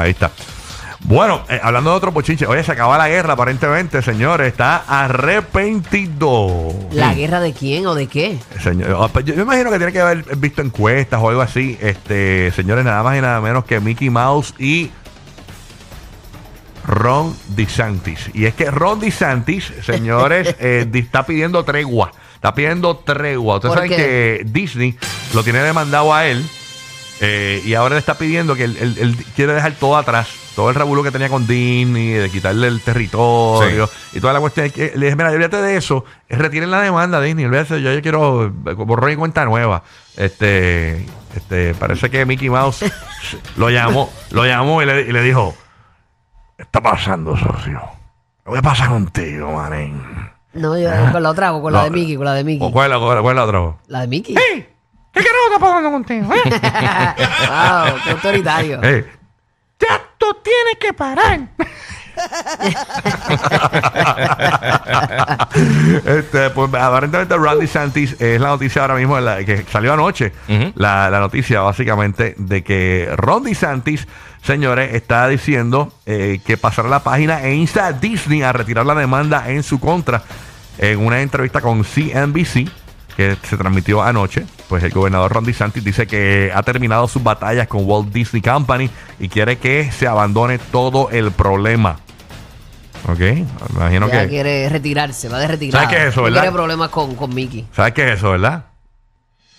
Ahí está. Bueno, eh, hablando de otro pochinche, oye, se acaba la guerra aparentemente, señores. Está arrepentido. ¿La guerra de quién o de qué? Señor, ah, pues yo, yo imagino que tiene que haber visto encuestas o algo así. Este, señores, nada más y nada menos que Mickey Mouse y Ron DeSantis. Y es que Ron DeSantis, señores, eh, di- está pidiendo tregua. Está pidiendo tregua. Ustedes ¿Por saben qué? que Disney lo tiene demandado a él. Eh, y ahora le está pidiendo que él, él- él quiere dejar todo atrás. Todo el revuelo que tenía con Disney, de quitarle el territorio y toda la cuestión. que le dije, mira, olvídate de eso. Retiren la demanda, Disney. Olvídate, yo, yo quiero eh, borrón y cuenta nueva. Este, este, parece que Mickey Mouse lo llamó, lo llamó y le, y le dijo, ¿qué está pasando, socio? ¿Qué pasa contigo, manín? No, yo con la otra, con la No. de Mickey, con la de Mickey. ¿O cuál es la, cuál la otra? La de Mickey. ¡Ey! ¿Qué carajo está pasando contigo? eh? wow, qué autoritario. ¡Ey! ¡Ya tú tienes que parar! este, pues aparentemente Randy Santis es la noticia ahora mismo la- que salió anoche. Ujú. la, la noticia básicamente de que Ron Santis, señores, está diciendo eh, que pasará la página e insta a Disney a retirar la demanda en su contra. En una entrevista con CNBC que se transmitió anoche, pues el gobernador Ron DeSantis dice que ha terminado sus batallas con Walt Disney Company y quiere que se abandone todo el problema. Ok, imagino Ya que... quiere retirarse, va de retirada. ¿Sabes qué es eso, No verdad? quiere problemas con, con Mickey. ¿Sabes qué es eso, verdad?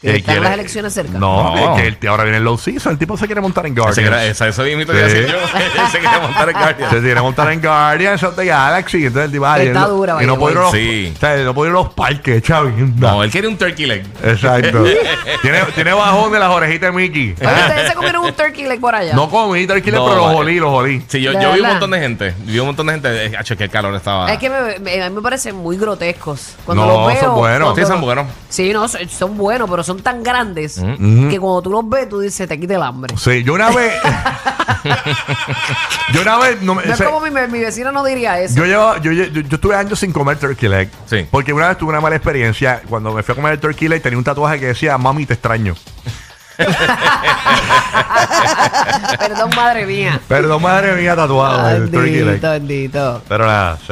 Que Que están quiere- las elecciones cerca. No, No. que, que el- ahora viene el low season. El tipo se quiere montar en Ese Guardians. era- esa, eso mismo Sí. que decir yo. Él se quería montar en Guardian. Se quiere montar en Guardians of the Galaxy. Entonces el tipo, ay, Está él no- dura, Y no puede ir a los, way. o sea, no puede ir a los parques, chaval. No, él quiere un turkey leg. Exacto. tiene, tiene bajón de las orejitas de Mickey. Oye, ustedes se comieron un turkey leg por allá. No comí tranquilo, No, pero los vale. jolí, los jolí. Sí, yo, ¿De yo vi un verdad? montón de gente. Vi un montón de gente. Eh, acho, que el calor estaba. Es que me, me- a mí me parecen muy grotescos. Cuando No, los veo. son buenos. cuando Sí, son los- buenos. Sí, no, son, son buenos, pero son tan grandes que cuando tú los ves, tú dices, te quita el hambre. Sí, yo una vez. yo una vez. No, me- No es se- como mi, mi vecina no diría eso. yo, llevo, yo, yo, yo estuve años sin comer turkey leg. Sí. Porque una vez tuve una mala experiencia. Cuando me fui a comer el turkey leg, tenía un tatuaje que decía, mami, te extraño. Perdón, madre mía. Perdón, madre mía, tatuado el turkey leg. Bendito, bendito. Pero nada,